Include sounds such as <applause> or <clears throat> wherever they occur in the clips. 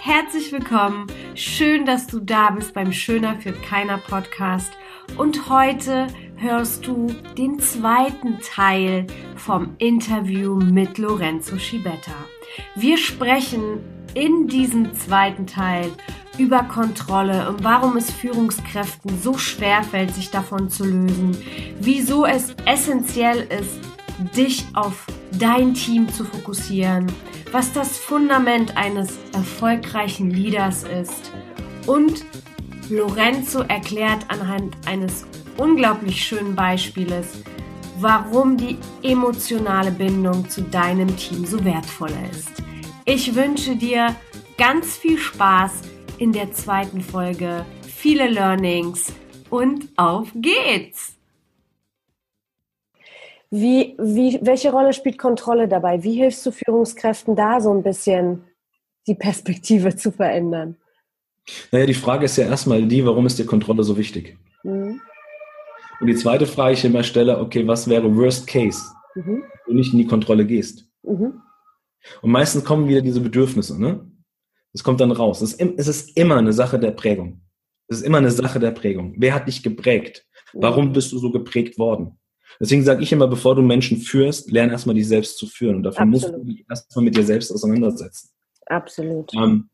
herzlich willkommen. Schön, dass du da bist beim Schöner für keiner Podcast. Und heute hörst du den zweiten Teil vom Interview mit Lorenzo Schibetta. Wir sprechen in diesem zweiten Teil über Kontrolle und warum es Führungskräften so schwer fällt, sich davon zu lösen, wieso es essentiell ist, dich auf dein Team zu fokussieren, was das Fundament eines erfolgreichen Leaders ist und Lorenzo erklärt anhand eines unglaublich schönen Beispieles, warum die emotionale Bindung zu deinem Team so wertvoll ist. Ich wünsche dir ganz viel Spaß in der zweiten Folge, viele Learnings und auf geht's! Wie, wie, welche Rolle spielt Kontrolle dabei? Wie hilfst du Führungskräften da so ein bisschen die Perspektive zu verändern? Naja, die Frage ist ja erstmal die, warum ist dir Kontrolle so wichtig? Mhm. Und die zweite Frage, die ich immer stelle, okay, was wäre Worst Case, mhm. wenn du nicht in die Kontrolle gehst? Mhm. Und meistens kommen wieder diese Bedürfnisse, ne? Das kommt dann raus. Es ist, es ist immer eine Sache der Prägung. Es ist immer eine Sache der Prägung. Wer hat dich geprägt? Warum bist du so geprägt worden? Deswegen sage ich immer, bevor du Menschen führst, lerne erstmal dich selbst zu führen. Und dafür Absolut. musst du dich erstmal mit dir selbst auseinandersetzen. Absolut. Ähm,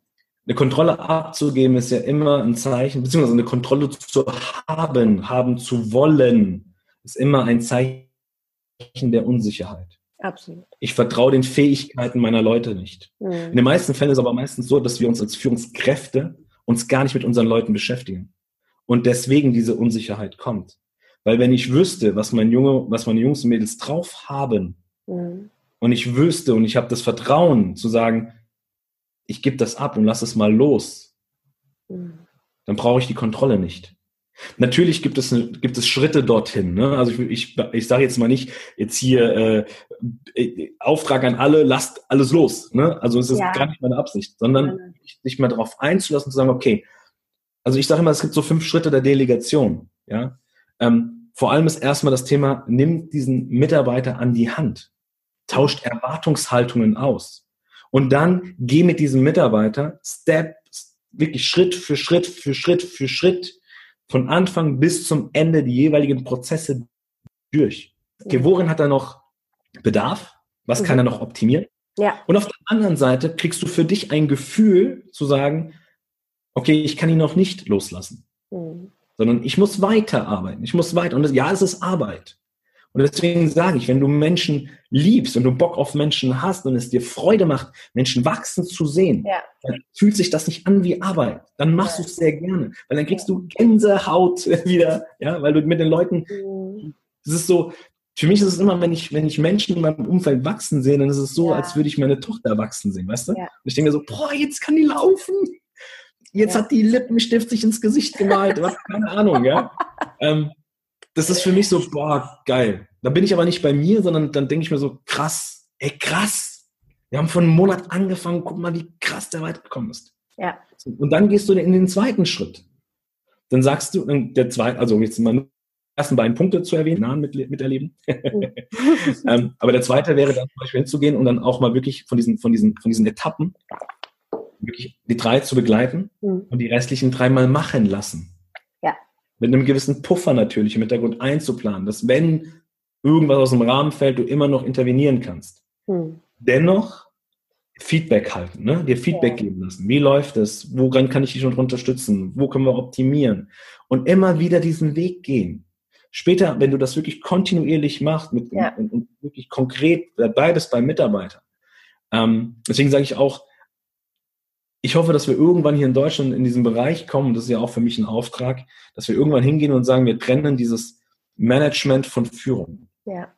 eine Kontrolle abzugeben ist ja immer ein Zeichen, beziehungsweise eine Kontrolle zu haben, haben zu wollen, ist immer ein Zeichen der Unsicherheit. Absolut. Ich vertraue den Fähigkeiten meiner Leute nicht. Mhm. In den meisten Fällen ist es aber meistens so, dass wir uns als Führungskräfte uns gar nicht mit unseren Leuten beschäftigen. Und deswegen diese Unsicherheit kommt. Weil wenn ich wüsste, was mein Junge, was meine Jungs und Mädels drauf haben, mhm. und ich wüsste und ich habe das Vertrauen zu sagen, ich gebe das ab und lass es mal los, mhm. dann brauche ich die Kontrolle nicht. Natürlich gibt es, gibt es Schritte dorthin. Ne? Also ich, ich, ich sage jetzt mal nicht, jetzt hier äh, Auftrag an alle, lasst alles los. Ne? Also es ist ja. gar nicht meine Absicht, sondern sich mal darauf einzulassen, zu sagen, okay, also ich sage immer, es gibt so fünf Schritte der Delegation. Ja, ähm, vor allem ist erstmal das Thema, nimm diesen Mitarbeiter an die Hand, tauscht Erwartungshaltungen aus und dann geh mit diesem Mitarbeiter Step, wirklich Schritt für Schritt für Schritt für Schritt von Anfang bis zum Ende die jeweiligen Prozesse durch. Okay, worin hat er noch Bedarf? Was kann er noch optimieren? Ja. Und auf der anderen Seite kriegst du für dich ein Gefühl zu sagen, okay, ich kann ihn noch nicht loslassen. Mhm sondern ich muss weiterarbeiten. Ich muss weiter. Und das, ja, es ist Arbeit. Und deswegen sage ich, wenn du Menschen liebst und du Bock auf Menschen hast und es dir Freude macht, Menschen wachsen zu sehen, ja. dann fühlt sich das nicht an wie Arbeit. Dann machst ja. du es sehr gerne, weil dann kriegst du Gänsehaut <laughs> wieder, ja, weil du mit den Leuten, mhm. das ist so, für mich ist es immer, wenn ich, wenn ich Menschen in meinem Umfeld wachsen sehe, dann ist es so, ja. als würde ich meine Tochter wachsen sehen, weißt du? Und ich denke so, boah, jetzt kann die laufen jetzt ja. hat die Lippenstift sich ins Gesicht gemalt, was, <laughs> keine Ahnung, ja. Ähm, das ist für mich so, boah, geil. Da bin ich aber nicht bei mir, sondern dann denke ich mir so, krass, ey, krass. Wir haben vor einem Monat angefangen, guck mal, wie krass der weit gekommen ist. Ja. Und dann gehst du in den zweiten Schritt. Dann sagst du, der zweite, also jetzt mal nur die ersten beiden Punkte zu erwähnen, nahen mit, miterleben. Mhm. <laughs> ähm, aber der zweite wäre dann zum Beispiel hinzugehen und dann auch mal wirklich von diesen, von diesen, von diesen Etappen wirklich die drei zu begleiten mhm. und die restlichen dreimal machen lassen. Ja. Mit einem gewissen Puffer natürlich im Hintergrund einzuplanen, dass wenn irgendwas aus dem Rahmen fällt, du immer noch intervenieren kannst. Mhm. Dennoch Feedback halten, ne? dir Feedback ja. geben lassen. Wie läuft es? Woran kann ich dich schon unterstützen? Wo können wir optimieren? Und immer wieder diesen Weg gehen. Später, wenn du das wirklich kontinuierlich machst mit, ja. und, und, wirklich konkret dabei bist beim Mitarbeiter. Ähm, deswegen sage ich auch, ich hoffe, dass wir irgendwann hier in Deutschland in diesem Bereich kommen, das ist ja auch für mich ein Auftrag, dass wir irgendwann hingehen und sagen, wir trennen dieses Management von Führung. Ja.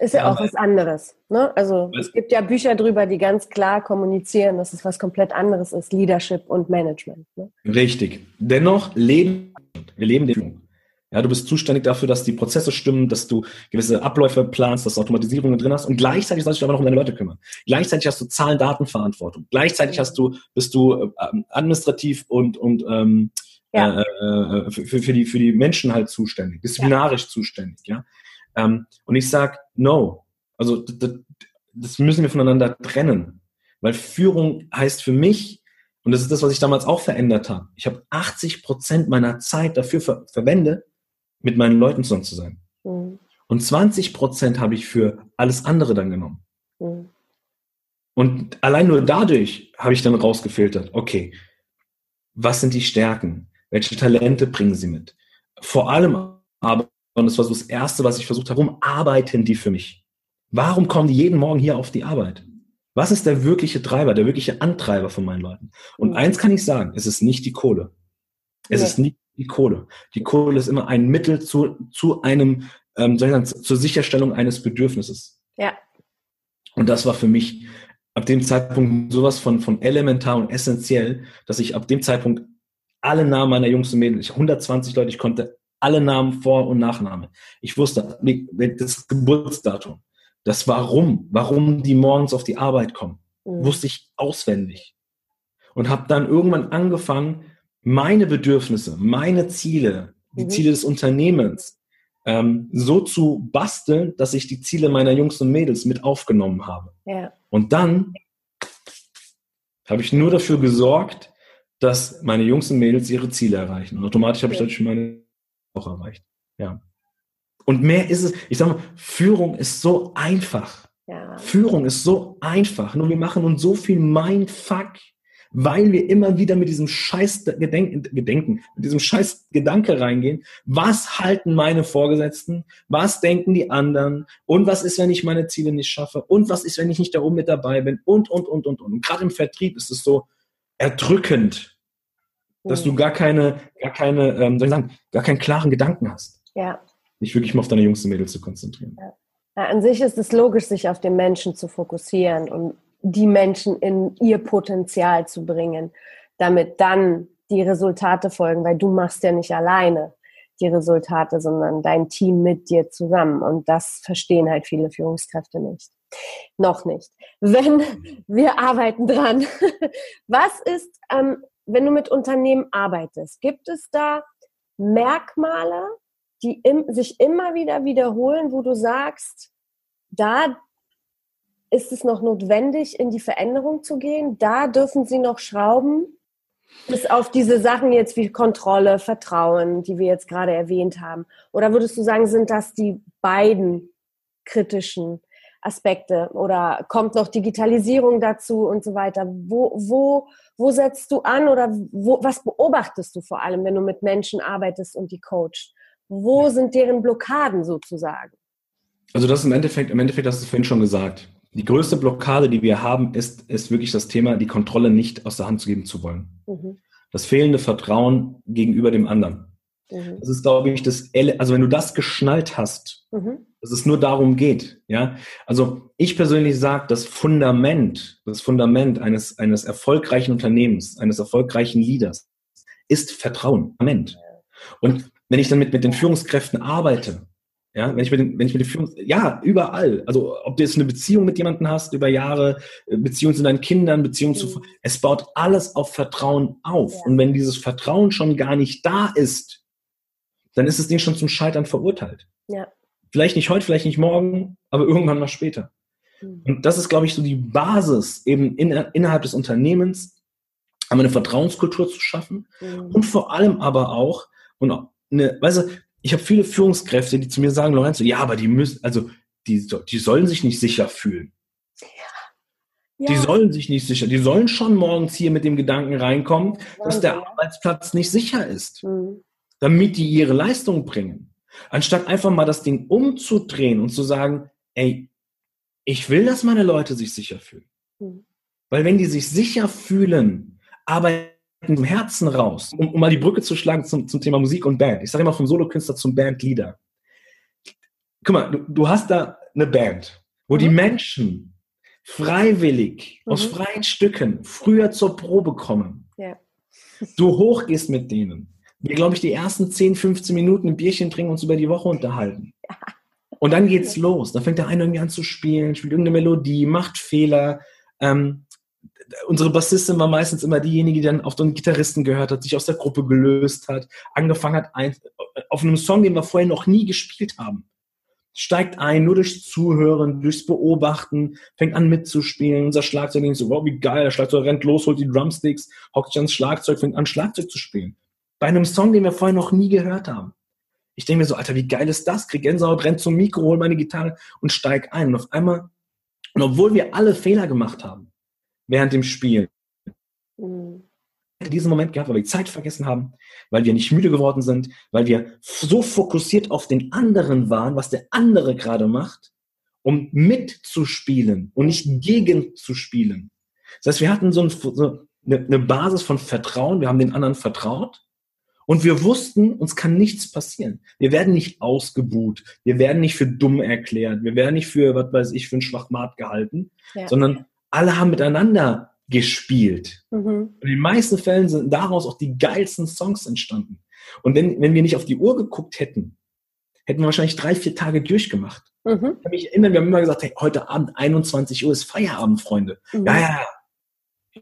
Ist ja, ja auch was anderes. Ne? Also es gibt ja Bücher drüber, die ganz klar kommunizieren, dass es was komplett anderes ist, Leadership und Management. Ne? Richtig. Dennoch leben wir leben die Führung. Ja, du bist zuständig dafür, dass die Prozesse stimmen, dass du gewisse Abläufe planst, dass du Automatisierungen drin hast und gleichzeitig sollst du dich aber noch um deine Leute kümmern. Gleichzeitig hast du Zahlen, Datenverantwortung. Gleichzeitig hast du, bist du äh, administrativ und, und ähm, ja. äh, äh, für, für, die, für die Menschen halt zuständig, disziplinarisch ja. zuständig. Ja? Ähm, und ich sag no. Also das, das müssen wir voneinander trennen. Weil Führung heißt für mich Und das ist das, was ich damals auch verändert habe. Ich habe 80 Prozent meiner Zeit dafür ver verwendet, mit meinen Leuten zusammen zu sein. Mhm. Und 20 Prozent habe ich für alles andere dann genommen. Mhm. Und allein nur dadurch habe ich dann rausgefiltert, okay, was sind die Stärken? Welche Talente bringen sie mit? Vor allem aber, und das war so das Erste, was ich versucht habe, warum arbeiten die für mich? Warum kommen die jeden Morgen hier auf die Arbeit? Was ist der wirkliche Treiber, der wirkliche Antreiber von meinen Leuten? Und mhm. eins kann ich sagen, es ist nicht die Kohle. Es ja. ist nicht die Kohle. Die Kohle ist immer ein Mittel zu, zu einem, ähm, sagen, zur Sicherstellung eines Bedürfnisses. Ja. Und das war für mich ab dem Zeitpunkt sowas von, von elementar und essentiell, dass ich ab dem Zeitpunkt alle Namen meiner Jungs und Mädels, 120 Leute, ich konnte alle Namen Vor- und Nachname. Ich wusste das Geburtsdatum, das Warum, warum die morgens auf die Arbeit kommen, mhm. wusste ich auswendig. Und habe dann irgendwann angefangen, meine Bedürfnisse, meine Ziele, die mhm. Ziele des Unternehmens ähm, so zu basteln, dass ich die Ziele meiner Jungs und Mädels mit aufgenommen habe. Ja. Und dann habe ich nur dafür gesorgt, dass meine Jungs und Mädels ihre Ziele erreichen. Und automatisch habe ich dadurch meine auch erreicht. Ja. Und mehr ist es, ich sage mal, Führung ist so einfach. Ja. Führung ist so einfach. Nur wir machen uns so viel Mindfuck weil wir immer wieder mit diesem scheiß Gedenken, Gedenken, mit diesem scheiß Gedanke reingehen. Was halten meine Vorgesetzten? Was denken die anderen? Und was ist, wenn ich meine Ziele nicht schaffe? Und was ist, wenn ich nicht da oben mit dabei bin? Und, und, und, und, und. Und gerade im Vertrieb ist es so erdrückend, dass du gar keine, gar keine, ähm, soll ich sagen, gar keinen klaren Gedanken hast. Ja. Dich wirklich mal auf deine Jungs und Mädels zu konzentrieren. Ja. Ja, an sich ist es logisch, sich auf den Menschen zu fokussieren und die Menschen in ihr Potenzial zu bringen, damit dann die Resultate folgen, weil du machst ja nicht alleine die Resultate, sondern dein Team mit dir zusammen. Und das verstehen halt viele Führungskräfte nicht. Noch nicht. Wenn <laughs> wir arbeiten dran. <laughs> Was ist, ähm, wenn du mit Unternehmen arbeitest, gibt es da Merkmale, die im, sich immer wieder wiederholen, wo du sagst, da ist es noch notwendig, in die Veränderung zu gehen? Da dürfen Sie noch schrauben, bis auf diese Sachen jetzt wie Kontrolle, Vertrauen, die wir jetzt gerade erwähnt haben. Oder würdest du sagen, sind das die beiden kritischen Aspekte? Oder kommt noch Digitalisierung dazu und so weiter? Wo, wo, wo setzt du an oder wo, was beobachtest du vor allem, wenn du mit Menschen arbeitest und die coachst? Wo sind deren Blockaden sozusagen? Also das ist im Endeffekt, im Endeffekt hast du vorhin schon gesagt. Die größte Blockade, die wir haben, ist, ist wirklich das Thema, die Kontrolle nicht aus der Hand zu geben zu wollen. Mhm. Das fehlende Vertrauen gegenüber dem anderen. Mhm. Das ist, glaube ich, das, also wenn du das geschnallt hast, mhm. dass es nur darum geht, ja. Also ich persönlich sage, das Fundament, das Fundament eines, eines erfolgreichen Unternehmens, eines erfolgreichen Leaders ist Vertrauen. Fundament. Und wenn ich dann mit, mit den Führungskräften arbeite, ja, wenn ich mit den, wenn ich mit den Führungs, ja, überall. Also, ob du jetzt eine Beziehung mit jemandem hast über Jahre, äh, Beziehung zu deinen Kindern, Beziehung mhm. zu, es baut alles auf Vertrauen auf. Ja. Und wenn dieses Vertrauen schon gar nicht da ist, dann ist das Ding schon zum Scheitern verurteilt. Ja. Vielleicht nicht heute, vielleicht nicht morgen, aber irgendwann mal später. Mhm. Und das ist, glaube ich, so die Basis eben in, innerhalb des Unternehmens, eine Vertrauenskultur zu schaffen mhm. und vor allem aber auch, und eine, weißt du, ich habe viele Führungskräfte, die zu mir sagen, Lorenzo, ja, aber die müssen, also die, die sollen sich nicht sicher fühlen. Ja. Ja. Die sollen sich nicht sicher, die sollen schon morgens hier mit dem Gedanken reinkommen, dass der Arbeitsplatz nicht sicher ist, mhm. damit die ihre Leistung bringen. Anstatt einfach mal das Ding umzudrehen und zu sagen, ey, ich will, dass meine Leute sich sicher fühlen. Mhm. Weil wenn die sich sicher fühlen, arbeiten im Herzen raus, um, um, mal die Brücke zu schlagen zum, zum Thema Musik und Band. Ich sage immer vom Solokünstler zum Bandleader. Guck mal, du, du, hast da eine Band, wo mhm. die Menschen freiwillig mhm. aus freien Stücken früher zur Probe kommen. Ja. Du hochgehst mit denen. Wir, glaube ich, die ersten 10, 15 Minuten ein Bierchen trinken, uns über die Woche unterhalten. Ja. Und dann geht's los. Dann fängt der eine irgendwie an zu spielen, spielt irgendeine Melodie, macht Fehler, ähm, unsere Bassistin war meistens immer diejenige, die dann auf einen Gitarristen gehört hat, sich aus der Gruppe gelöst hat, angefangen hat, ein, auf einem Song, den wir vorher noch nie gespielt haben. steigt ein, nur durchs Zuhören, durchs Beobachten, fängt an mitzuspielen. Unser Schlagzeug denkt so, wow, wie geil, der Schlagzeug rennt los, holt die Drumsticks, hockt sich ans Schlagzeug, fängt an, Schlagzeug zu spielen. Bei einem Song, den wir vorher noch nie gehört haben. Ich denke mir so, Alter, wie geil ist das? Krieg Gänsehaut, rennt zum Mikro, hol meine Gitarre und steig ein. Und auf einmal, und obwohl wir alle Fehler gemacht haben, während dem Spielen, mhm diesen Moment gehabt, weil wir die Zeit vergessen haben, weil wir nicht müde geworden sind, weil wir so fokussiert auf den anderen waren, was der andere gerade macht, um mitzuspielen und nicht gegen zu spielen. Das heißt, wir hatten so, ein, so eine Basis von Vertrauen, wir haben den anderen vertraut und wir wussten, uns kann nichts passieren. Wir werden nicht ausgebuht, wir werden nicht für dumm erklärt, wir werden nicht für, was weiß ich, für einen Schwachmat gehalten, ja. sondern alle haben miteinander gespielt. Mhm. In den meisten Fällen sind daraus auch die geilsten Songs entstanden. Und wenn, wenn wir nicht auf die Uhr geguckt hätten, hätten wir wahrscheinlich drei, vier Tage durchgemacht. Mhm. Ich kann mich erinnern, wir haben immer gesagt, hey, heute Abend 21 Uhr ist Feierabend, Freunde. Mhm. Ja, ja, ja.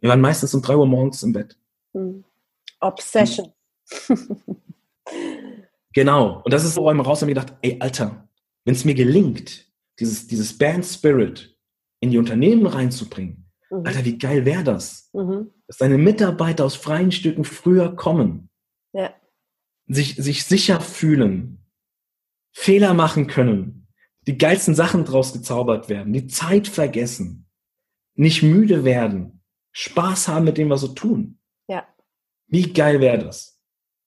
Wir waren meistens um drei Uhr morgens im Bett. Mhm. Obsession. <laughs> genau. Und das ist so einmal raus, haben wir gedacht, ey, Alter, wenn es mir gelingt, dieses, dieses Band Spirit in die Unternehmen reinzubringen, Mhm. Alter, wie geil wäre das? Mhm. Dass deine Mitarbeiter aus freien Stücken früher kommen. Ja. Sich, sich sicher fühlen, Fehler machen können, die geilsten Sachen draus gezaubert werden, die Zeit vergessen, nicht müde werden, Spaß haben mit dem, was sie tun. Ja. Wie geil wäre das?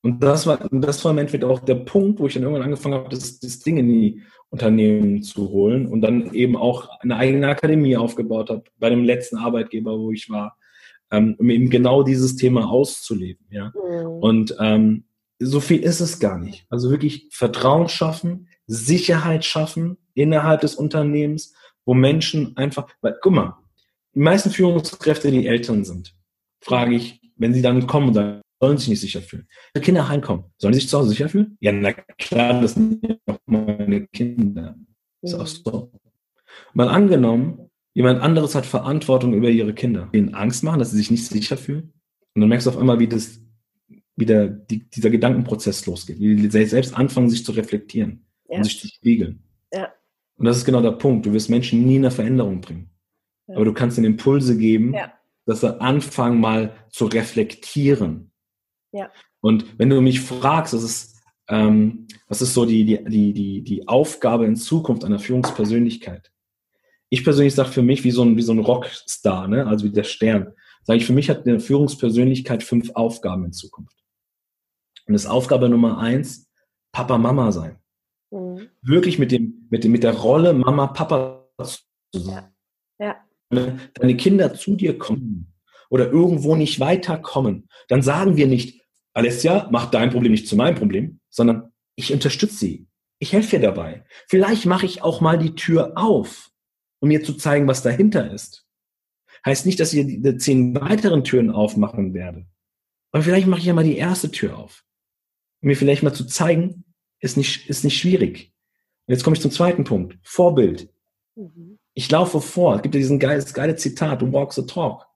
Und das war, das war im Endeffekt auch der Punkt, wo ich dann irgendwann angefangen habe, das, das Ding in die Unternehmen zu holen und dann eben auch eine eigene Akademie aufgebaut habe bei dem letzten Arbeitgeber, wo ich war, ähm, um eben genau dieses Thema auszuleben. Ja? Mhm. Und ähm, so viel ist es gar nicht. Also wirklich Vertrauen schaffen, Sicherheit schaffen innerhalb des Unternehmens, wo Menschen einfach, weil, guck mal, die meisten Führungskräfte, die Eltern sind, frage ich, wenn sie dann kommen und sagen, sollen sich nicht sicher fühlen. Wenn Kinder heimkommen, sollen sie sich zu Hause sicher fühlen? Ja, na klar, das sind auch meine Kinder. Ist auch so. Mal angenommen, jemand anderes hat Verantwortung über ihre Kinder. Ihnen Angst machen, dass sie sich nicht sicher fühlen. Und dann merkst du auf einmal, wie das, wie der, die, dieser Gedankenprozess losgeht. Wie die selbst anfangen, sich zu reflektieren ja. und sich zu spiegeln. Ja. Und das ist genau der Punkt. Du wirst Menschen nie in eine Veränderung bringen. Ja. Aber du kannst ihnen Impulse geben, ja. dass sie anfangen, mal zu reflektieren. Ja. Und wenn du mich fragst, das ist, ähm, was ist so die, die, die, die, die Aufgabe in Zukunft einer Führungspersönlichkeit? Ich persönlich sage für mich wie so ein, wie so ein Rockstar, ne? also wie der Stern. Sage ich, für mich hat eine Führungspersönlichkeit fünf Aufgaben in Zukunft. Und das ist Aufgabe Nummer eins, Papa, Mama sein. Mhm. Wirklich mit dem, mit dem, mit der Rolle Mama, Papa zu sein. Ja. ja. Deine Kinder zu dir kommen oder irgendwo nicht weiterkommen, dann sagen wir nicht, Alessia, mach dein Problem nicht zu meinem Problem, sondern ich unterstütze sie. Ich helfe ihr dabei. Vielleicht mache ich auch mal die Tür auf, um ihr zu zeigen, was dahinter ist. Heißt nicht, dass ich die zehn weiteren Türen aufmachen werde. Aber vielleicht mache ich ja mal die erste Tür auf. Um mir vielleicht mal zu zeigen, ist nicht, ist nicht schwierig. Und jetzt komme ich zum zweiten Punkt. Vorbild. Mhm. Ich laufe vor. Es gibt ja diesen geiles, geile Zitat, du walk the talk.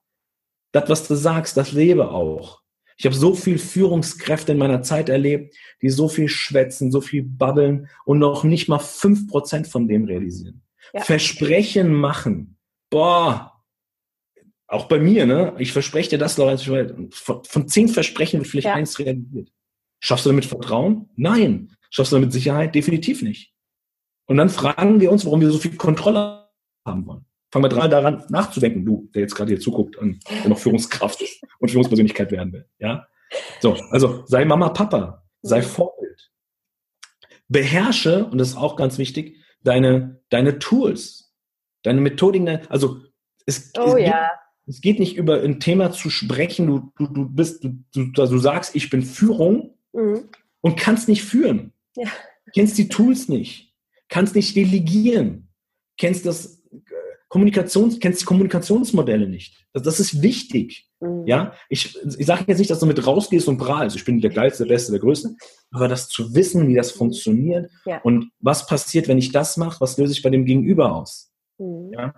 Das, was du sagst, das lebe auch. Ich habe so viel Führungskräfte in meiner Zeit erlebt, die so viel schwätzen, so viel babbeln und noch nicht mal fünf Prozent von dem realisieren. Ja. Versprechen machen. Boah. Auch bei mir, ne? Ich verspreche dir das, Leute. Von, von zehn Versprechen wird vielleicht ja. eins realisiert. Schaffst du damit Vertrauen? Nein. Schaffst du damit Sicherheit? Definitiv nicht. Und dann fragen wir uns, warum wir so viel Kontrolle haben wollen. Fang mal dran, daran nachzudenken, du, der jetzt gerade hier zuguckt und der noch Führungskraft und Führungspersönlichkeit werden will. Ja? So, also sei Mama, Papa, sei Vorbild. Beherrsche, und das ist auch ganz wichtig, deine, deine Tools, deine Methodiken, also es, oh, es, ja. geht, es geht nicht über ein Thema zu sprechen, du, du, du bist, du, du, du sagst, ich bin Führung mhm. und kannst nicht führen. Ja. Kennst die Tools nicht, kannst nicht delegieren, kennst das Kommunikations, kennst die Kommunikationsmodelle nicht. Das, das ist wichtig. Mhm. Ja, ich, ich sage jetzt nicht, dass du mit rausgehst und prahlst. Ich bin der geilste, der beste, der größte. Aber das zu wissen, wie das funktioniert ja. und was passiert, wenn ich das mache, was löse ich bei dem Gegenüber aus? Mhm. Ja.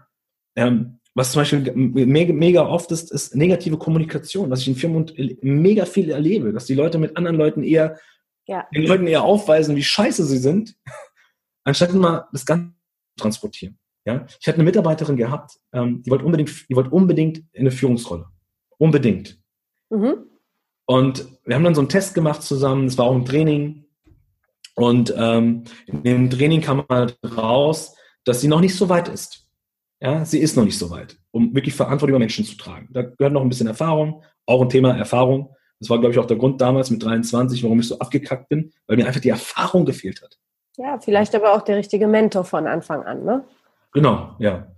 Ähm, was zum Beispiel mega, mega oft ist, ist negative Kommunikation, was ich in Firmen mega viel erlebe, dass die Leute mit anderen Leuten eher, ja. den Leuten eher aufweisen, wie scheiße sie sind, <laughs> anstatt mal das Ganze zu transportieren. Ja? Ich hatte eine Mitarbeiterin gehabt, ähm, die wollte unbedingt, die wollte unbedingt in eine Führungsrolle. Unbedingt. Mhm. Und wir haben dann so einen Test gemacht zusammen, es war auch ein Training. Und ähm, in dem Training kam halt raus, dass sie noch nicht so weit ist. Ja, sie ist noch nicht so weit, um wirklich Verantwortung über Menschen zu tragen. Da gehört noch ein bisschen Erfahrung, auch ein Thema Erfahrung. Das war, glaube ich, auch der Grund damals mit 23, warum ich so abgekackt bin, weil mir einfach die Erfahrung gefehlt hat. Ja, vielleicht aber auch der richtige Mentor von Anfang an, ne? Genau, ja.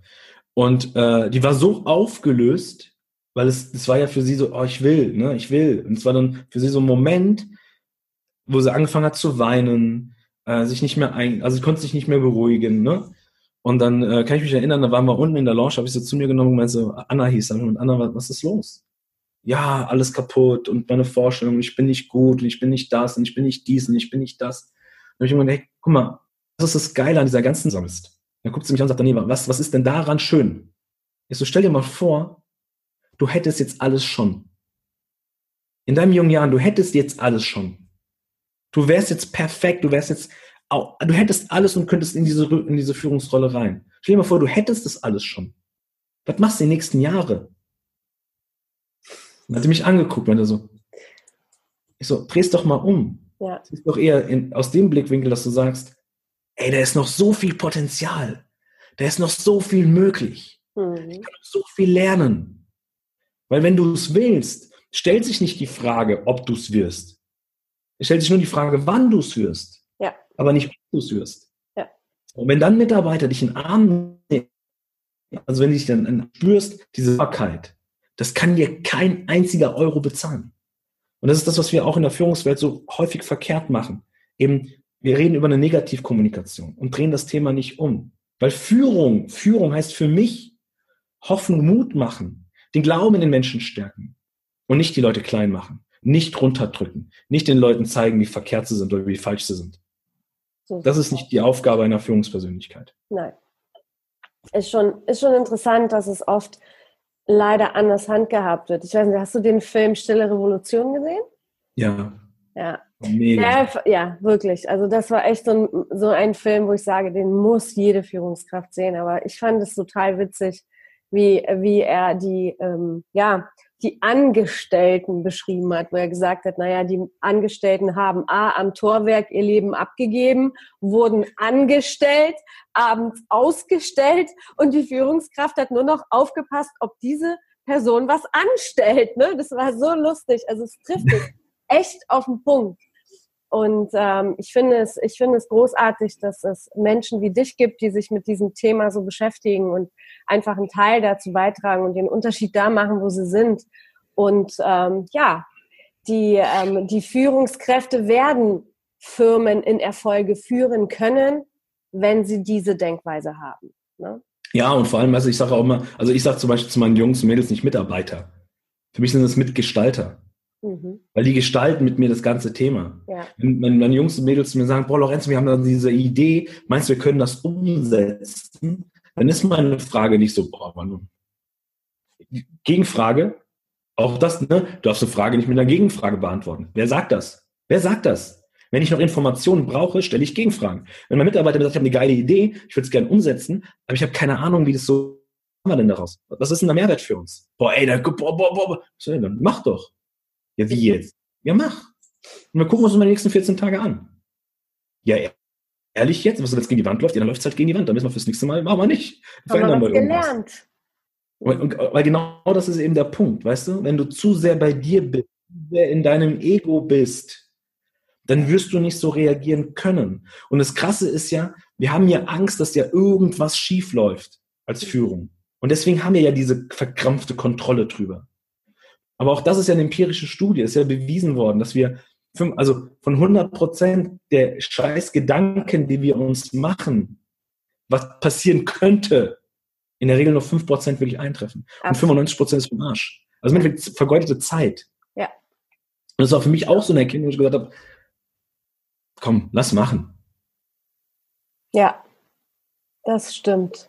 Und äh, die war so aufgelöst, weil es, das war ja für sie so, oh, ich will, ne, ich will. Und es war dann für sie so ein Moment, wo sie angefangen hat zu weinen, äh, sich nicht mehr ein, also sie konnte sich nicht mehr beruhigen, ne? Und dann äh, kann ich mich erinnern, da waren wir unten in der Lounge, habe ich sie zu mir genommen und meinte so, Anna hieß dann, und Anna, was, was ist los? Ja, alles kaputt und meine Vorstellung, ich bin nicht gut und ich bin nicht das und ich bin nicht dies und ich bin nicht das. Und ich mir gedacht, hey, guck mal, was ist das Geile an dieser ganzen Sammelst? Dann guckt sie mich an und sagt, nee, was, was ist denn daran schön? Ich so, stell dir mal vor, du hättest jetzt alles schon. In deinen jungen Jahren, du hättest jetzt alles schon. Du wärst jetzt perfekt, du wärst jetzt du hättest alles und könntest in diese, in diese Führungsrolle rein. Stell dir mal vor, du hättest das alles schon. Was machst du die nächsten Jahre? Dann hat sie mich angeguckt, wenn er so, ich so, dreh's doch mal um. Ja. Das ist doch eher in, aus dem Blickwinkel, dass du sagst, ey, da ist noch so viel Potenzial. Da ist noch so viel möglich. Mhm. Ich kann noch so viel lernen. Weil wenn du es willst, stellt sich nicht die Frage, ob du es wirst. Es stellt sich nur die Frage, wann du es wirst aber nicht, ob du es wirst. Ja. Und wenn dann Mitarbeiter dich in Arm nehmen, also wenn du dich dann spürst, diese Wahrheit, das kann dir kein einziger Euro bezahlen. Und das ist das, was wir auch in der Führungswelt so häufig verkehrt machen. Eben, wir reden über eine Negativkommunikation und drehen das Thema nicht um. Weil Führung, Führung heißt für mich Hoffnung, Mut machen, den Glauben in den Menschen stärken und nicht die Leute klein machen, nicht runterdrücken, nicht den Leuten zeigen, wie verkehrt sie sind oder wie falsch sie sind. Das ist nicht die Aufgabe einer Führungspersönlichkeit. Nein. Ist schon, ist schon interessant, dass es oft leider anders handgehabt wird. Ich weiß nicht, hast du den Film Stille Revolution gesehen? Ja. Ja. Mega. Ja, ja, wirklich. Also das war echt so ein, so ein Film, wo ich sage, den muss jede Führungskraft sehen. Aber ich fand es total witzig, wie, wie er die, ähm, ja, die Angestellten beschrieben hat, wo er gesagt hat, naja, die Angestellten haben A, am Torwerk ihr Leben abgegeben, wurden angestellt, abends ausgestellt und die Führungskraft hat nur noch aufgepasst, ob diese Person was anstellt. Ne? Das war so lustig. Also es trifft <laughs> es echt auf den Punkt. Und ähm, ich finde es, ich finde es großartig, dass es Menschen wie dich gibt, die sich mit diesem Thema so beschäftigen und einfach einen Teil dazu beitragen und den Unterschied da machen, wo sie sind. Und ähm, ja, die, ähm, die Führungskräfte werden Firmen in Erfolge führen können, wenn sie diese Denkweise haben. Ne? Ja, und vor allem, also ich sage auch immer, also ich sage zum Beispiel zu meinen Jungs und Mädels nicht Mitarbeiter. Für mich sind das Mitgestalter. Mhm. Weil die gestalten mit mir das ganze Thema. Ja. Wenn, wenn meine Jungs und Mädels zu mir sagen, boah, Lorenzo, wir haben da diese Idee, meinst du, wir können das umsetzen? Dann ist meine Frage nicht so, boah, Mann. Gegenfrage, auch das, ne? Du darfst eine Frage nicht mit einer Gegenfrage beantworten. Wer sagt das? Wer sagt das? Wenn ich noch Informationen brauche, stelle ich Gegenfragen. Wenn mein Mitarbeiter mir sagt, ich habe eine geile Idee, ich würde es gerne umsetzen, aber ich habe keine Ahnung, wie das so was haben wir denn daraus? Was ist denn der Mehrwert für uns? Boah, ey, da, boah, boah, boah. So, dann mach doch. Ja, wie jetzt? Ja, mach. Und wir gucken uns mal die nächsten 14 Tage an. Ja, ehrlich jetzt, was jetzt gegen die Wand läuft, ja, dann läuft es halt gegen die Wand. Dann müssen wir fürs nächste Mal, machen wir nicht. Verändern wir irgendwas. gelernt. Und, und, weil genau das ist eben der Punkt, weißt du? Wenn du zu sehr bei dir bist, sehr in deinem Ego bist, dann wirst du nicht so reagieren können. Und das Krasse ist ja, wir haben ja Angst, dass ja irgendwas schief läuft als Führung. Und deswegen haben wir ja diese verkrampfte Kontrolle drüber. Aber auch das ist ja eine empirische Studie, ist ja bewiesen worden, dass wir, fünf, also von 100 Prozent der scheiß Gedanken, die wir uns machen, was passieren könnte, in der Regel nur 5 Prozent wirklich eintreffen. Absolut. Und 95 Prozent ist vom Arsch. Also Endeffekt vergeudete Zeit. Ja. Und das war für mich auch so eine Erkenntnis, wo ich gesagt habe, komm, lass machen. Ja, das stimmt.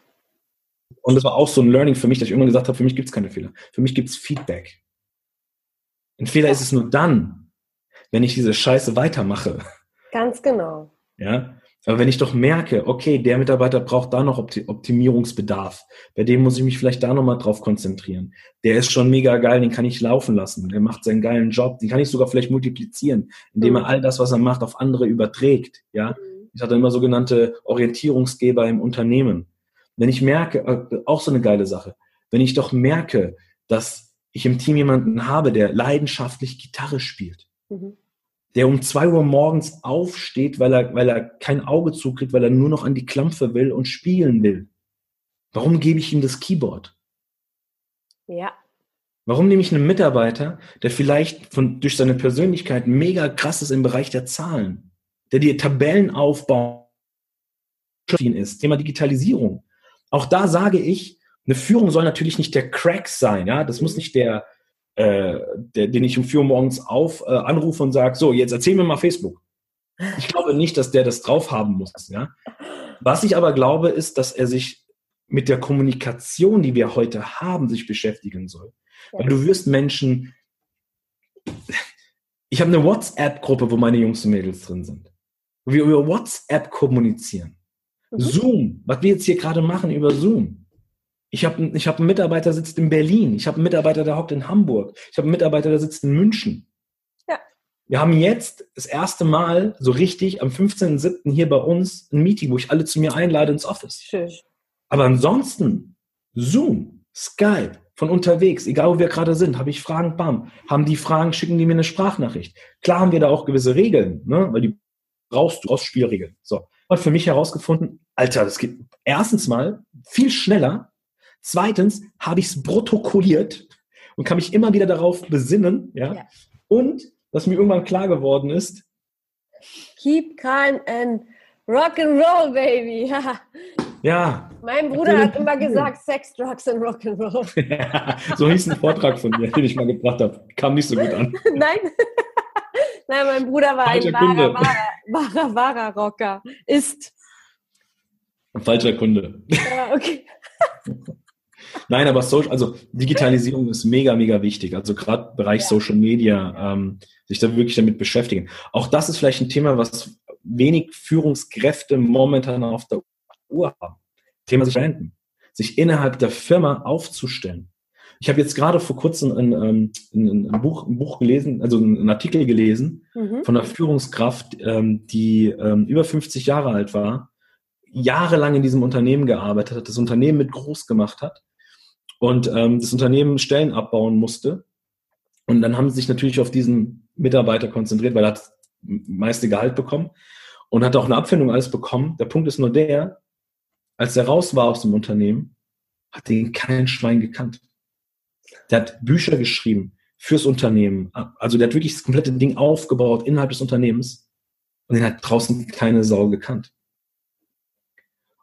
Und das war auch so ein Learning für mich, dass ich immer gesagt habe, für mich gibt es keine Fehler. Für mich gibt es Feedback. Ein Fehler ist es nur dann, wenn ich diese Scheiße weitermache. Ganz genau. Ja. Aber wenn ich doch merke, okay, der Mitarbeiter braucht da noch Optimierungsbedarf, bei dem muss ich mich vielleicht da nochmal drauf konzentrieren. Der ist schon mega geil, den kann ich laufen lassen. Der macht seinen geilen Job, den kann ich sogar vielleicht multiplizieren, indem er mhm. all das, was er macht, auf andere überträgt. Ja, mhm. ich hatte immer sogenannte Orientierungsgeber im Unternehmen. Wenn ich merke, äh, auch so eine geile Sache, wenn ich doch merke, dass ich im Team jemanden habe, der leidenschaftlich Gitarre spielt, mhm der um zwei Uhr morgens aufsteht, weil er, weil er kein Auge zukriegt, weil er nur noch an die Klampfe will und spielen will. Warum gebe ich ihm das Keyboard? Ja. Warum nehme ich einen Mitarbeiter, der vielleicht von, durch seine Persönlichkeit mega krass ist im Bereich der Zahlen, der die Tabellen aufbaut, ist, Thema Digitalisierung. Auch da sage ich, eine Führung soll natürlich nicht der Crack sein, ja, das muss nicht der, äh, der, den ich um vier Uhr morgens auf äh, anrufe und sage, so, jetzt erzähl mir mal Facebook. Ich glaube nicht, dass der das drauf haben muss. Ja? Was ich aber glaube, ist, dass er sich mit der Kommunikation, die wir heute haben, sich beschäftigen soll. Ja. Weil du wirst Menschen. Ich habe eine WhatsApp-Gruppe, wo meine Jungs und Mädels drin sind. Wo wir über WhatsApp kommunizieren. Mhm. Zoom, was wir jetzt hier gerade machen über Zoom. Ich habe ich hab einen Mitarbeiter, der sitzt in Berlin. Ich habe einen Mitarbeiter, der hockt in Hamburg. Ich habe einen Mitarbeiter, der sitzt in München. Ja. Wir haben jetzt das erste Mal so richtig am 15.07. hier bei uns ein Meeting, wo ich alle zu mir einlade ins Office. Schön. Aber ansonsten Zoom, Skype, von unterwegs, egal wo wir gerade sind, habe ich Fragen, bam. Haben die Fragen, schicken die mir eine Sprachnachricht. Klar haben wir da auch gewisse Regeln, ne? weil die brauchst du aus Spielregeln. So. Und für mich herausgefunden, Alter, das geht erstens mal viel schneller Zweitens habe ich es protokolliert und kann mich immer wieder darauf besinnen. Ja? ja? Und was mir irgendwann klar geworden ist. Keep calm and rock and roll, baby. <laughs> ja. Mein Bruder hat immer gesagt, Sex, Drugs and Rock and Roll. <laughs> ja, so hieß ein Vortrag von mir, den ich mal gebracht habe. Kam nicht so gut an. <laughs> Nein. Nein, mein Bruder war Falscher ein wahrer, wahrer, wahrer, wahrer Rocker. Ist. Falscher Kunde. Ja, okay. Nein, aber Social, also Digitalisierung ist mega, mega wichtig. Also gerade Bereich ja. Social Media, ähm, sich da wirklich damit beschäftigen. Auch das ist vielleicht ein Thema, was wenig Führungskräfte momentan auf der Uhr haben. Thema sich verwenden. Sich innerhalb der Firma aufzustellen. Ich habe jetzt gerade vor kurzem ein, ein, ein, Buch, ein Buch gelesen, also einen Artikel gelesen mhm. von einer Führungskraft, ähm, die ähm, über 50 Jahre alt war, jahrelang in diesem Unternehmen gearbeitet hat, das Unternehmen mit groß gemacht hat und ähm, das Unternehmen Stellen abbauen musste. Und dann haben sie sich natürlich auf diesen Mitarbeiter konzentriert, weil er hat meiste Gehalt bekommen und hat auch eine Abfindung alles bekommen. Der Punkt ist nur der, als er raus war aus dem Unternehmen, hat ihn kein Schwein gekannt. Der hat Bücher geschrieben fürs Unternehmen. Also der hat wirklich das komplette Ding aufgebaut innerhalb des Unternehmens und den hat draußen keine Sau gekannt.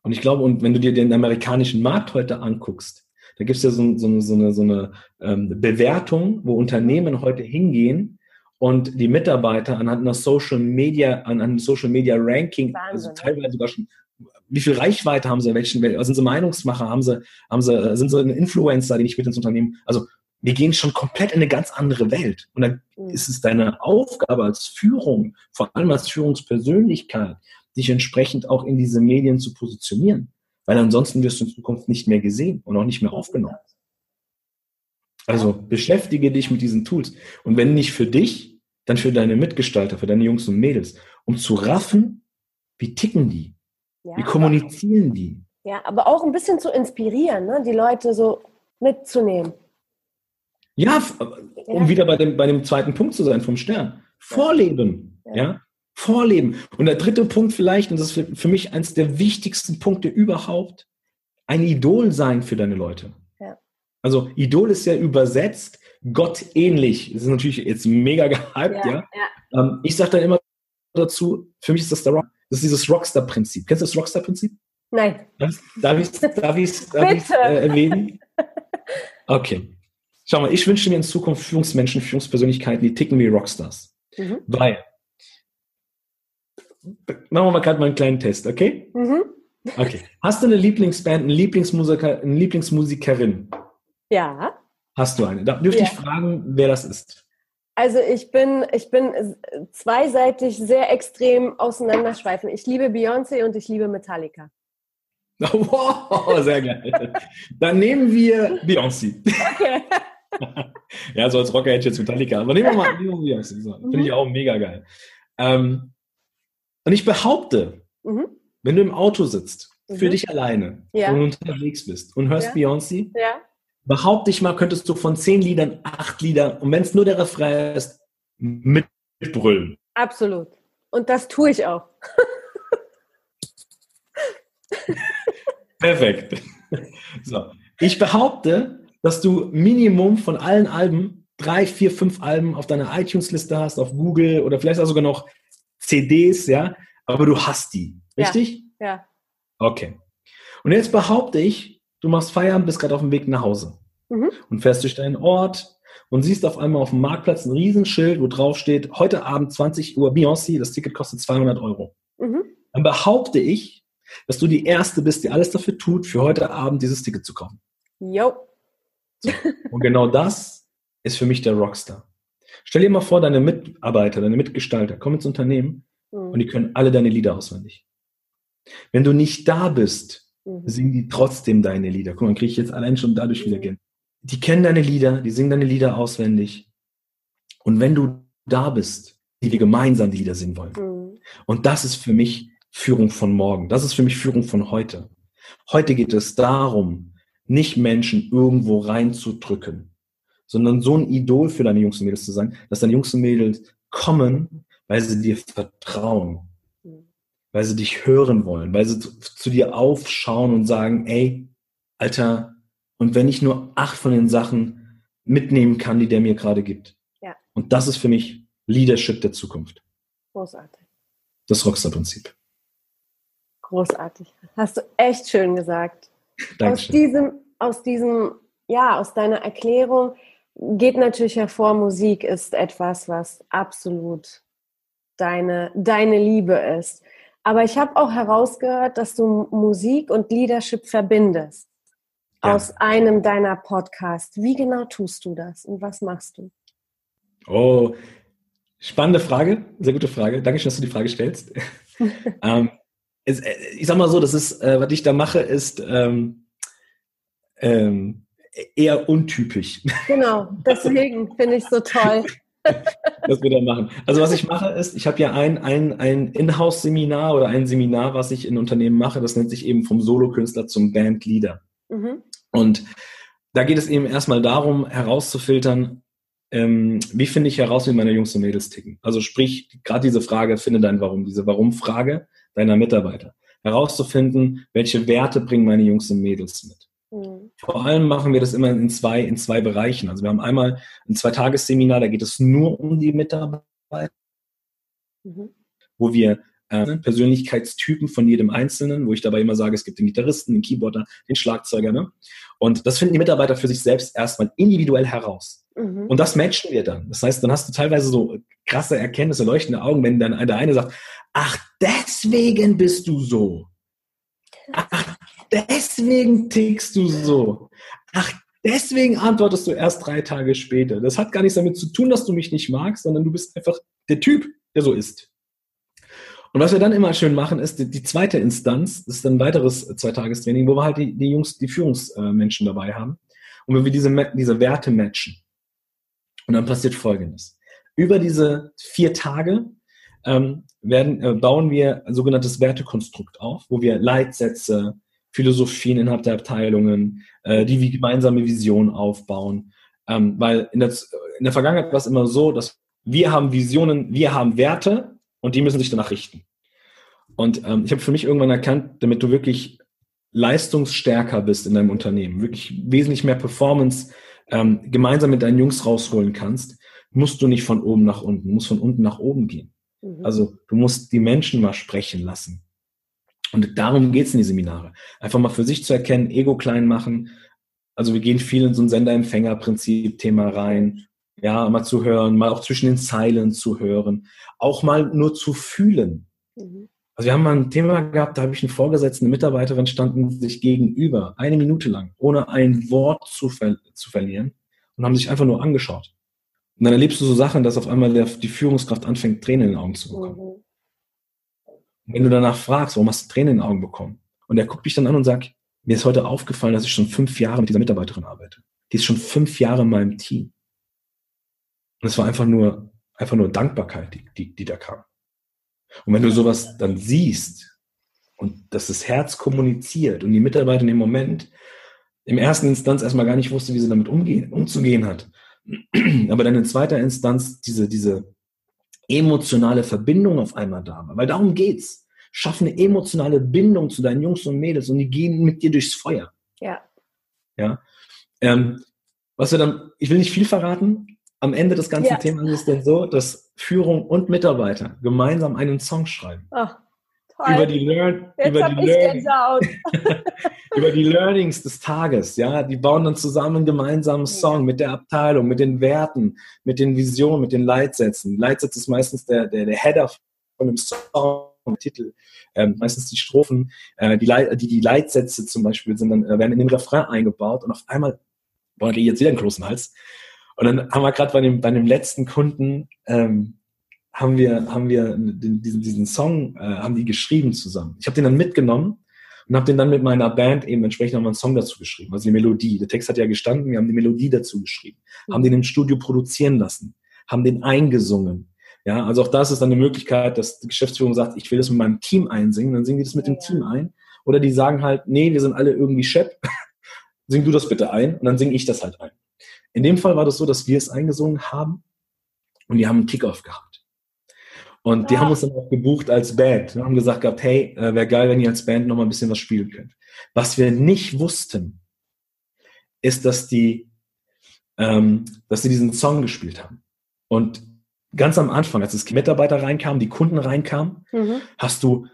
Und ich glaube, und wenn du dir den amerikanischen Markt heute anguckst, da gibt es ja so, so, so, eine, so eine ähm, Bewertung, wo Unternehmen heute hingehen und die Mitarbeiter anhand einer Social Media, an einem Social Media Ranking, also Wahnsinn, also teilweise sogar schon, wie viel Reichweite haben sie, welchen, sind sie Meinungsmacher, haben sie, haben sie, sind sie ein Influencer, die nicht mit ins Unternehmen, also wir gehen schon komplett in eine ganz andere Welt. Und dann mhm. ist es deine Aufgabe als Führung, vor allem als Führungspersönlichkeit, dich entsprechend auch in diese Medien zu positionieren weil ansonsten wirst du in Zukunft nicht mehr gesehen und auch nicht mehr aufgenommen. Also beschäftige dich mit diesen Tools. Und wenn nicht für dich, dann für deine Mitgestalter, für deine Jungs und Mädels, um zu raffen, wie ticken die? Ja, wie kommunizieren die? Ja, aber auch ein bisschen zu inspirieren, ne? die Leute so mitzunehmen. Ja, um ja. wieder bei dem, bei dem zweiten Punkt zu sein vom Stern. Vorleben. Ja. ja? Vorleben. Und der dritte Punkt vielleicht, und das ist für, mich eines der wichtigsten Punkte überhaupt, ein Idol sein für deine Leute. Ja. Also Idol ist ja übersetzt Gott ähnlich. Das ist natürlich jetzt mega gehypt, ja. ja. Ähm, ich sage dann immer dazu, für mich ist das der Rock, das ist dieses Rockstar-Prinzip. Kennst du das Rockstar-Prinzip? Nein. Darf ich es darf ich's, darf ich's, <laughs> äh, erwähnen? <laughs> Okay. Schau mal, ich wünsche mir in Zukunft Führungsmenschen, Führungspersönlichkeiten, die ticken wie Rockstars. Mhm. Weil machen wir mal gerade mal einen kleinen Test, okay? Mhm. Okay. Hast du eine Lieblingsband, einen Lieblingsmusiker, eine Lieblingsmusikerin? Ja. Hast du eine? Da dürfte ja. ich fragen, wer das ist? Also ich bin, ich bin zweiseitig sehr extrem auseinanderschweifen. Ich liebe Beyoncé und ich liebe Metallica. <laughs> Wow, sehr geil. Dann nehmen wir Beyoncé. Okay. <laughs> ja, so als Rocker hätte ich jetzt Metallica. Aber nehmen wir mal Beyoncé. So, Finde ich mhm. auch mega geil. Ähm, und ich behaupte, mhm. wenn du im Auto sitzt, für mhm. dich alleine ja. und unterwegs bist und hörst ja. Beyoncé, ja. behaupte ich mal, könntest du von zehn Liedern acht Lieder, und wenn es nur der Refrain ist, mitbrüllen. Absolut. Und das tue ich auch. Perfekt. So. Ich behaupte, dass du Minimum von allen Alben drei, vier, fünf Alben auf deiner iTunes-Liste hast, auf Google oder vielleicht auch sogar noch CDs, ja, aber du hast die, richtig? Ja. ja. Okay. Und jetzt behaupte ich, du machst Feierabend, bist gerade auf dem Weg nach Hause mhm. und fährst durch deinen Ort und siehst auf einmal auf dem Marktplatz ein Riesenschild, wo drauf steht, heute Abend 20 Uhr Beyoncé, das Ticket kostet 200 Euro. Mhm. Dann behaupte ich, dass du die Erste bist, die alles dafür tut, für heute Abend dieses Ticket zu kaufen. Jo. So. Und genau das ist für mich der Rockstar. Stell dir mal vor, deine Mitarbeiter, deine Mitgestalter kommen ins Unternehmen mhm. und die können alle deine Lieder auswendig. Wenn du nicht da bist, mhm. singen die trotzdem deine Lieder. Guck mal, kriege ich jetzt allein schon dadurch wieder gehen. Die kennen deine Lieder, die singen deine Lieder auswendig. Und wenn du da bist, die wir gemeinsam die Lieder singen wollen. Mhm. Und das ist für mich Führung von morgen. Das ist für mich Führung von heute. Heute geht es darum, nicht Menschen irgendwo reinzudrücken, sondern so ein Idol für deine Jungs und Mädels zu sein, dass deine Jungs und Mädels kommen, weil sie dir vertrauen, weil sie dich hören wollen, weil sie zu, zu dir aufschauen und sagen, ey, Alter, und wenn ich nur acht von den Sachen mitnehmen kann, die der mir gerade gibt. Ja. Und das ist für mich Leadership der Zukunft. Großartig. Das Rockstar-Prinzip. Großartig. Hast du echt schön gesagt. Dankeschön. Aus diesem, aus diesem, ja, aus deiner Erklärung geht natürlich hervor, Musik ist etwas, was absolut deine, deine Liebe ist. Aber ich habe auch herausgehört, dass du Musik und Leadership verbindest. Ja. Aus einem deiner Podcasts. Wie genau tust du das und was machst du? Oh, spannende Frage, sehr gute Frage. Danke, dass du die Frage stellst. <laughs> ähm, äh, ich sag mal so, das ist, äh, was ich da mache, ist ähm, ähm, eher untypisch. Genau, deswegen finde ich so toll. <laughs> was wir da machen. Also was ich mache ist, ich habe ja ein, ein, ein Inhouse-Seminar oder ein Seminar, was ich in Unternehmen mache, das nennt sich eben vom Solokünstler zum Bandleader. Mhm. Und da geht es eben erstmal darum, herauszufiltern, ähm, wie finde ich heraus, wie meine Jungs und Mädels ticken. Also sprich, gerade diese Frage, finde dein Warum, diese Warum-Frage deiner Mitarbeiter. Herauszufinden, welche Werte bringen meine Jungs und Mädels mit. Vor allem machen wir das immer in zwei, in zwei Bereichen. Also wir haben einmal ein Zweitagesseminar, da geht es nur um die Mitarbeiter, mhm. wo wir äh, Persönlichkeitstypen von jedem Einzelnen, wo ich dabei immer sage, es gibt den Gitarristen, den Keyboarder, den Schlagzeuger. Ne? Und das finden die Mitarbeiter für sich selbst erstmal individuell heraus. Mhm. Und das matchen wir dann. Das heißt, dann hast du teilweise so krasse Erkenntnisse, leuchtende Augen, wenn dann der eine sagt, ach, deswegen bist du so. Ach, deswegen tickst du so. Ach, deswegen antwortest du erst drei Tage später. Das hat gar nichts damit zu tun, dass du mich nicht magst, sondern du bist einfach der Typ, der so ist. Und was wir dann immer schön machen, ist die, die zweite Instanz, das ist ein weiteres Zweitagestraining, wo wir halt die, die Jungs, die Führungsmenschen dabei haben und wenn wir diese, diese Werte matchen. Und dann passiert Folgendes. Über diese vier Tage ähm, werden, äh, bauen wir ein sogenanntes Wertekonstrukt auf, wo wir Leitsätze, Philosophien innerhalb der Abteilungen, äh, die wie gemeinsame Vision aufbauen. Ähm, weil in der, in der Vergangenheit war es immer so, dass wir haben Visionen, wir haben Werte und die müssen sich danach richten. Und ähm, ich habe für mich irgendwann erkannt, damit du wirklich leistungsstärker bist in deinem Unternehmen, wirklich wesentlich mehr Performance ähm, gemeinsam mit deinen Jungs rausholen kannst, musst du nicht von oben nach unten, musst von unten nach oben gehen. Mhm. Also du musst die Menschen mal sprechen lassen. Und darum geht's in die Seminare. Einfach mal für sich zu erkennen, Ego klein machen. Also wir gehen viel in so ein Sender-Empfänger-Prinzip-Thema rein. Ja, mal zu hören, mal auch zwischen den Zeilen zu hören. Auch mal nur zu fühlen. Mhm. Also wir haben mal ein Thema gehabt, da habe ich einen Vorgesetzten, eine Mitarbeiterin standen sich gegenüber, eine Minute lang, ohne ein Wort zu, ver zu verlieren und haben sich einfach nur angeschaut. Und dann erlebst du so Sachen, dass auf einmal der, die Führungskraft anfängt, Tränen in den Augen zu bekommen. Mhm. Wenn du danach fragst, warum hast du Tränen in den Augen bekommen? Und er guckt dich dann an und sagt, mir ist heute aufgefallen, dass ich schon fünf Jahre mit dieser Mitarbeiterin arbeite. Die ist schon fünf Jahre in meinem Team. Und es war einfach nur, einfach nur Dankbarkeit, die, die, die da kam. Und wenn du sowas dann siehst und dass das Herz kommuniziert und die Mitarbeiterin im Moment im ersten Instanz erstmal gar nicht wusste, wie sie damit umgehen, umzugehen hat, <clears throat> aber dann in zweiter Instanz diese, diese emotionale Verbindung auf einmal da war. Weil darum geht's. Schaff eine emotionale Bindung zu deinen Jungs und Mädels und die gehen mit dir durchs Feuer. Ja. Ja. Ähm, was wir dann, ich will nicht viel verraten. Am Ende des ganzen ja. Themas ist es dann so, dass Führung und Mitarbeiter gemeinsam einen Song schreiben. Ach, über die, Learn über, die Learn <laughs> über die Learnings des Tages. Ja, die bauen dann zusammen einen gemeinsamen Song mit der Abteilung, mit den Werten, mit den Visionen, mit den Leitsätzen. Leitsatz ist meistens der, der, der Header von dem Song. Titel, ähm, meistens die Strophen, äh, die, Leit die, die Leitsätze zum Beispiel sind dann, äh, werden in den Refrain eingebaut und auf einmal, boah, kriege ich jetzt wieder einen großen Hals. Und dann haben wir gerade bei dem, bei dem letzten Kunden, ähm, haben wir, haben wir diesen, diesen Song, äh, haben die geschrieben zusammen. Ich habe den dann mitgenommen und habe den dann mit meiner Band eben entsprechend nochmal einen Song dazu geschrieben, also die Melodie. Der Text hat ja gestanden, wir haben die Melodie dazu geschrieben, mhm. haben den im Studio produzieren lassen, haben den eingesungen. Ja, also auch das ist dann eine Möglichkeit, dass die Geschäftsführung sagt, ich will das mit meinem Team einsingen, dann singen die das mit dem Team ein. Oder die sagen halt, nee, wir sind alle irgendwie Chef, <laughs> sing du das bitte ein und dann singe ich das halt ein. In dem Fall war das so, dass wir es eingesungen haben und die haben einen Kickoff gehabt. Und die haben uns dann auch gebucht als Band. Wir haben gesagt gehabt, hey, äh, wäre geil, wenn ihr als Band noch mal ein bisschen was spielen könnt. Was wir nicht wussten, ist, dass die, ähm, dass sie diesen Song gespielt haben. Und ganz am Anfang, als es Mitarbeiter reinkamen, die Kunden reinkamen, mhm. hast du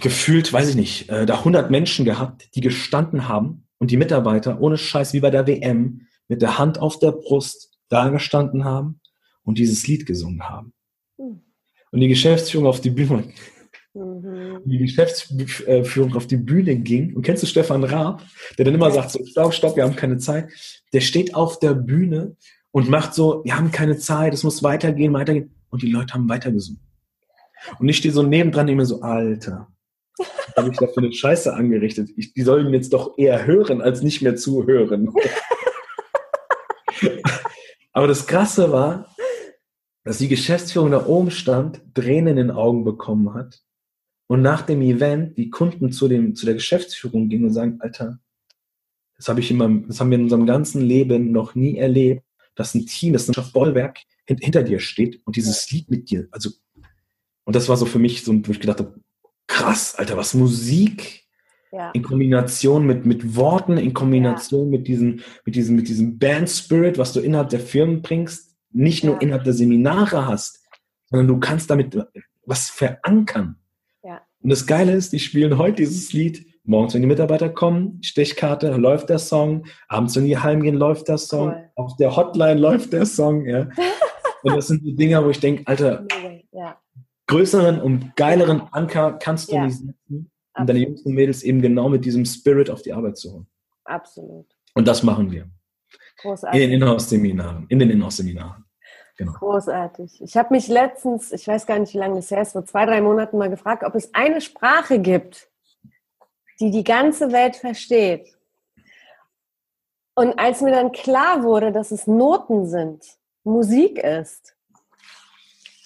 gefühlt, weiß ich nicht, äh, da 100 Menschen gehabt, die gestanden haben und die Mitarbeiter ohne Scheiß wie bei der WM mit der Hand auf der Brust da gestanden haben und dieses Lied gesungen haben. Und die Geschäftsführung auf die Bühne, mhm. die Geschäftsführung auf die Bühne ging. Und kennst du Stefan Raab, der dann immer sagt, so, stopp, stopp, wir haben keine Zeit. Der steht auf der Bühne und macht so, wir haben keine Zeit, es muss weitergehen, weitergehen. Und die Leute haben weitergesungen. Und ich stehe so nebendran und mir so, Alter, was habe ich da für eine Scheiße angerichtet? Ich, die sollen jetzt doch eher hören, als nicht mehr zuhören. <laughs> Aber das Krasse war, dass die Geschäftsführung da oben stand, Tränen in den Augen bekommen hat und nach dem Event die Kunden zu, dem, zu der Geschäftsführung gingen und sagen, Alter, das habe ich in meinem, das haben wir in unserem ganzen Leben noch nie erlebt, dass ein Team, das ein Bollwerk hinter dir steht und dieses Lied mit dir, also, und das war so für mich so, wo ich gedacht habe, krass, Alter, was Musik ja. in Kombination mit, mit Worten, in Kombination ja. mit diesem, mit diesem, mit diesem Band Spirit, was du innerhalb der Firmen bringst, nicht nur innerhalb der Seminare hast, sondern du kannst damit was verankern. Ja. Und das Geile ist, die spielen heute dieses Lied. Morgens, wenn die Mitarbeiter kommen, Stechkarte, läuft der Song. Abends, wenn die heimgehen, läuft der Song. Cool. Auf der Hotline läuft der Song. Ja. <laughs> und das sind so Dinge, wo ich denke, Alter, ja. größeren und geileren Anker kannst du ja. nicht setzen, um deine Jungs und Mädels eben genau mit diesem Spirit auf die Arbeit zu holen. Absolut. Und das machen wir. Großartig. In den Inhouse-Seminaren. In den Inhouse-Seminaren. Genau. Großartig. Ich habe mich letztens, ich weiß gar nicht, wie lange das her ist, vor zwei, drei Monaten mal gefragt, ob es eine Sprache gibt, die die ganze Welt versteht. Und als mir dann klar wurde, dass es Noten sind, Musik ist,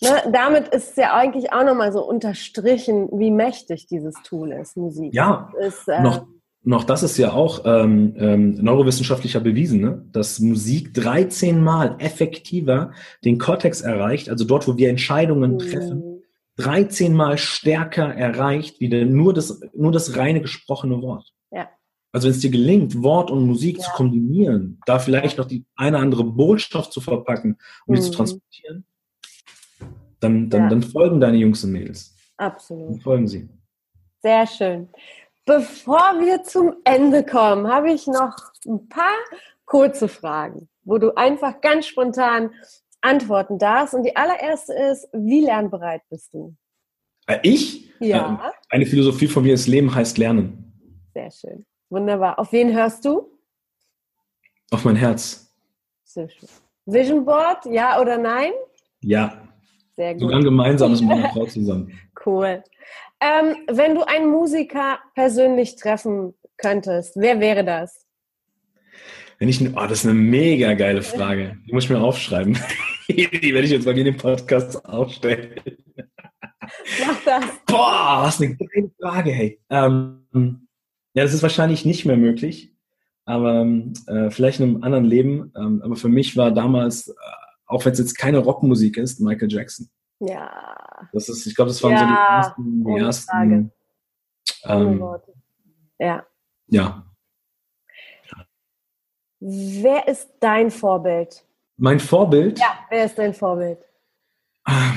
ne, damit ist ja eigentlich auch nochmal so unterstrichen, wie mächtig dieses Tool ist, Musik. Ja, ist, äh, noch, noch das ist ja auch ähm, ähm, neurowissenschaftlicher bewiesen, ne? dass Musik 13 Mal effektiver den Kortex erreicht, also dort, wo wir Entscheidungen mhm. treffen, 13 Mal stärker erreicht, wie nur das, nur das reine gesprochene Wort. Ja. Also wenn es dir gelingt, Wort und Musik ja. zu kombinieren, da vielleicht noch die eine andere Botschaft zu verpacken und um mhm. die zu transportieren, dann, dann, ja. dann folgen deine Jungs und Mädels. Absolut. Dann folgen sie. Sehr schön. Bevor wir zum Ende kommen, habe ich noch ein paar kurze Fragen, wo du einfach ganz spontan antworten darfst. Und die allererste ist, wie lernbereit bist du? Äh, ich? Ja. Äh, eine Philosophie von mir ist, Leben heißt Lernen. Sehr schön. Wunderbar. Auf wen hörst du? Auf mein Herz. Sehr schön. Vision Board, ja oder nein? Ja. Sehr gut. Sogar ein gemeinsames <laughs> mit meiner Frau zusammen. Cool. Ähm, wenn du einen Musiker persönlich treffen könntest, wer wäre das? Wenn ich, oh, das ist eine mega geile Frage. Die muss ich mir aufschreiben. <laughs> Die werde ich jetzt mal in dem Podcast aufstellen. Mach das. Boah, was eine geile Frage, hey. Ähm, ja, das ist wahrscheinlich nicht mehr möglich, aber äh, vielleicht in einem anderen Leben. Ähm, aber für mich war damals, äh, auch wenn es jetzt keine Rockmusik ist, Michael Jackson. Ja. Das ist, ich glaube, das waren ja, so die ersten. Die ersten ähm, ja. Ja. Wer ist dein Vorbild? Mein Vorbild? Ja, wer ist dein Vorbild?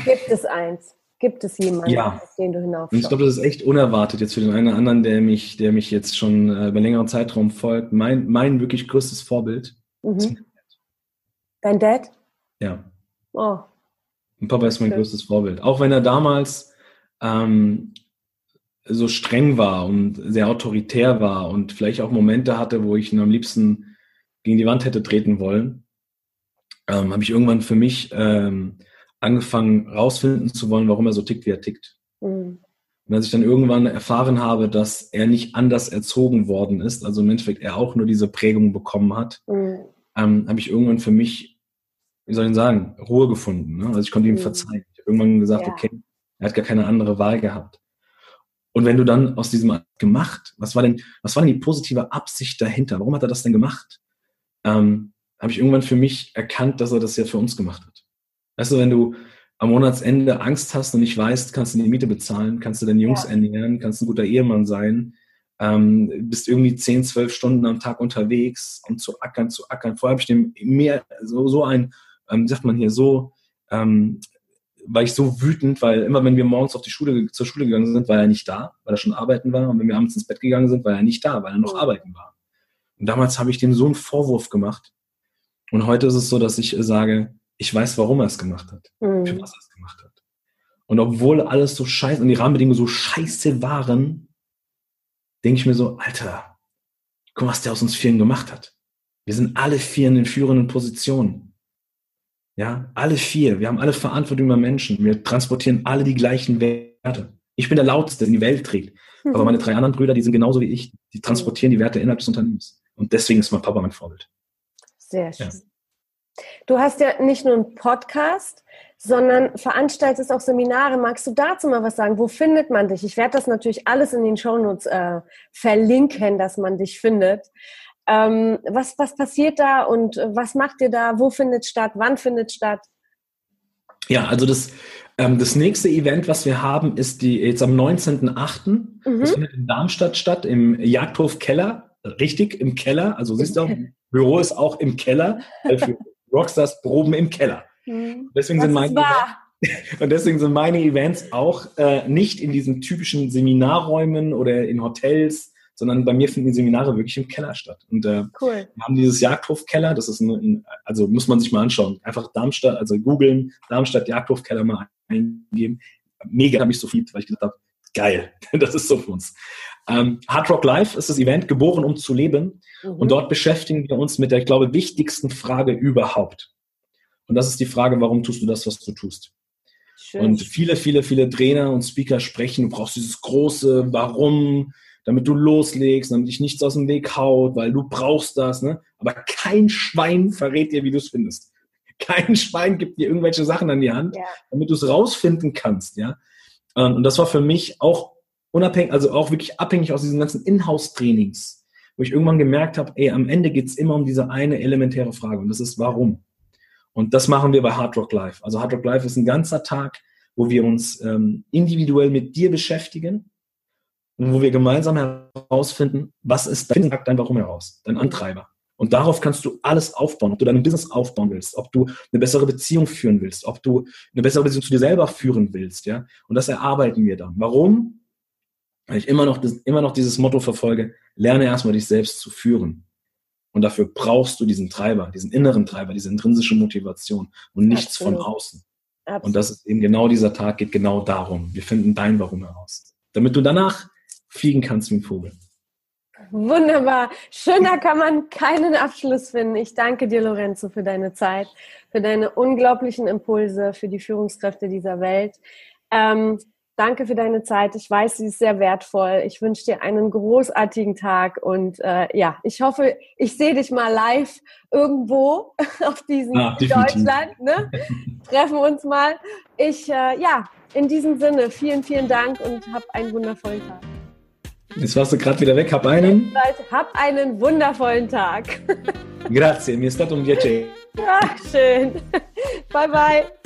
Gibt es eins? Gibt es jemanden, ja. auf den du hinaufschaust? Ich glaube, das ist echt unerwartet jetzt für den einen oder anderen, der mich, der mich jetzt schon äh, über längeren Zeitraum folgt. Mein, mein wirklich größtes Vorbild mhm. ist mein Dad. Dein Dad? Ja. Oh. Und Papa ist mein okay. größtes Vorbild. Auch wenn er damals ähm, so streng war und sehr autoritär war und vielleicht auch Momente hatte, wo ich ihn am liebsten gegen die Wand hätte treten wollen, ähm, habe ich irgendwann für mich ähm, angefangen rausfinden zu wollen, warum er so tickt, wie er tickt. Mhm. Und als ich dann irgendwann erfahren habe, dass er nicht anders erzogen worden ist, also im Endeffekt er auch nur diese Prägung bekommen hat, mhm. ähm, habe ich irgendwann für mich, wie soll ich denn sagen, Ruhe gefunden. Ne? Also ich konnte ihm mhm. verzeihen. Ich habe irgendwann gesagt, ja. okay, er hat gar keine andere Wahl gehabt. Und wenn du dann aus diesem gemacht, was war denn, was war denn die positive Absicht dahinter? Warum hat er das denn gemacht? Ähm, habe ich irgendwann für mich erkannt, dass er das ja für uns gemacht hat. Weißt du, wenn du am Monatsende Angst hast und nicht weißt, kannst du die Miete bezahlen, kannst du deine Jungs ja. ernähren, kannst ein guter Ehemann sein, ähm, bist irgendwie 10, 12 Stunden am Tag unterwegs und zu ackern, zu ackern. Vorher habe ich dem mehr, so, so ein, ähm, sagt man hier, so ähm, war ich so wütend, weil immer wenn wir morgens auf die Schule, zur Schule gegangen sind, war er nicht da, weil er schon arbeiten war. Und wenn wir abends ins Bett gegangen sind, war er nicht da, weil er noch mhm. arbeiten war. Und damals habe ich dem so einen Vorwurf gemacht. Und heute ist es so, dass ich sage, ich weiß, warum er es gemacht hat, mhm. für was er es gemacht hat. Und obwohl alles so scheiße und die Rahmenbedingungen so scheiße waren, denke ich mir so, Alter, guck mal, was der aus uns Vieren gemacht hat. Wir sind alle vier in den führenden Positionen. Ja, alle vier. Wir haben alle Verantwortung über Menschen. Wir transportieren alle die gleichen Werte. Ich bin der Lauteste, der die Welt trägt. Mhm. Aber meine drei anderen Brüder, die sind genauso wie ich. Die transportieren die Werte innerhalb des Unternehmens. Und deswegen ist mein Papa mein Vorbild. Sehr schön. Ja. Du hast ja nicht nur einen Podcast, sondern veranstaltest auch Seminare. Magst du dazu mal was sagen? Wo findet man dich? Ich werde das natürlich alles in den Shownotes äh, verlinken, dass man dich findet. Ähm, was, was passiert da und was macht ihr da? Wo findet statt? Wann findet statt? Ja, also das, ähm, das nächste Event, was wir haben, ist die jetzt am 19.08. Mhm. Das findet in Darmstadt statt, im Jagdhof Keller. Richtig, im Keller. Also siehst du, Büro ist auch im Keller. Für <laughs> Rockstars proben im Keller. Mhm. Deswegen sind meine <laughs> und deswegen sind meine Events auch äh, nicht in diesen typischen Seminarräumen oder in Hotels, sondern bei mir finden die Seminare wirklich im Keller statt. Und äh, cool. wir haben dieses Jagdhofkeller, das ist ein, also muss man sich mal anschauen. Einfach Darmstadt, also googeln, Darmstadt Jagdhofkeller mal eingeben. Mega habe ich so viel, weil ich gesagt habe, geil, <laughs> das ist so für uns. Ähm, Hard Rock Live ist das Event, geboren um zu leben. Mhm. Und dort beschäftigen wir uns mit der, ich glaube, wichtigsten Frage überhaupt. Und das ist die Frage, warum tust du das, was du tust? Schön. Und viele, viele, viele Trainer und Speaker sprechen, du brauchst dieses große Warum, damit du loslegst, damit dich nichts aus dem Weg haut, weil du brauchst das. Ne? Aber kein Schwein verrät dir, wie du es findest. Kein Schwein gibt dir irgendwelche Sachen an die Hand, ja. damit du es rausfinden kannst. Ja? Ähm, und das war für mich auch unabhängig, also auch wirklich abhängig aus diesen ganzen Inhouse-Trainings, wo ich irgendwann gemerkt habe, ey, am Ende geht's immer um diese eine elementäre Frage und das ist warum. Und das machen wir bei Hard Rock Live. Also Hard Rock Live ist ein ganzer Tag, wo wir uns ähm, individuell mit dir beschäftigen und wo wir gemeinsam herausfinden, was ist dein, dein Warum heraus, dein Antreiber. Und darauf kannst du alles aufbauen, ob du dein Business aufbauen willst, ob du eine bessere Beziehung führen willst, ob du eine bessere Beziehung zu dir selber führen willst, ja. Und das erarbeiten wir dann. Warum? Weil ich immer noch, immer noch dieses Motto verfolge, lerne erstmal dich selbst zu führen. Und dafür brauchst du diesen Treiber, diesen inneren Treiber, diese intrinsische Motivation und nichts Absolut. von außen. Absolut. Und das ist eben genau dieser Tag geht genau darum. Wir finden dein Warum heraus. Damit du danach fliegen kannst wie ein Vogel. Wunderbar. Schöner kann man keinen Abschluss finden. Ich danke dir, Lorenzo, für deine Zeit, für deine unglaublichen Impulse, für die Führungskräfte dieser Welt. Ähm, danke für deine Zeit. Ich weiß, sie ist sehr wertvoll. Ich wünsche dir einen großartigen Tag und äh, ja, ich hoffe, ich sehe dich mal live irgendwo <laughs> auf diesem ja, Deutschland. Ne? <laughs> Treffen uns mal. Ich, äh, ja, in diesem Sinne, vielen, vielen Dank und hab einen wundervollen Tag. Jetzt warst du gerade wieder weg. Hab einen. Hab einen wundervollen Tag. Grazie, mi è stato un piacere. Ach, schön. Bye, bye.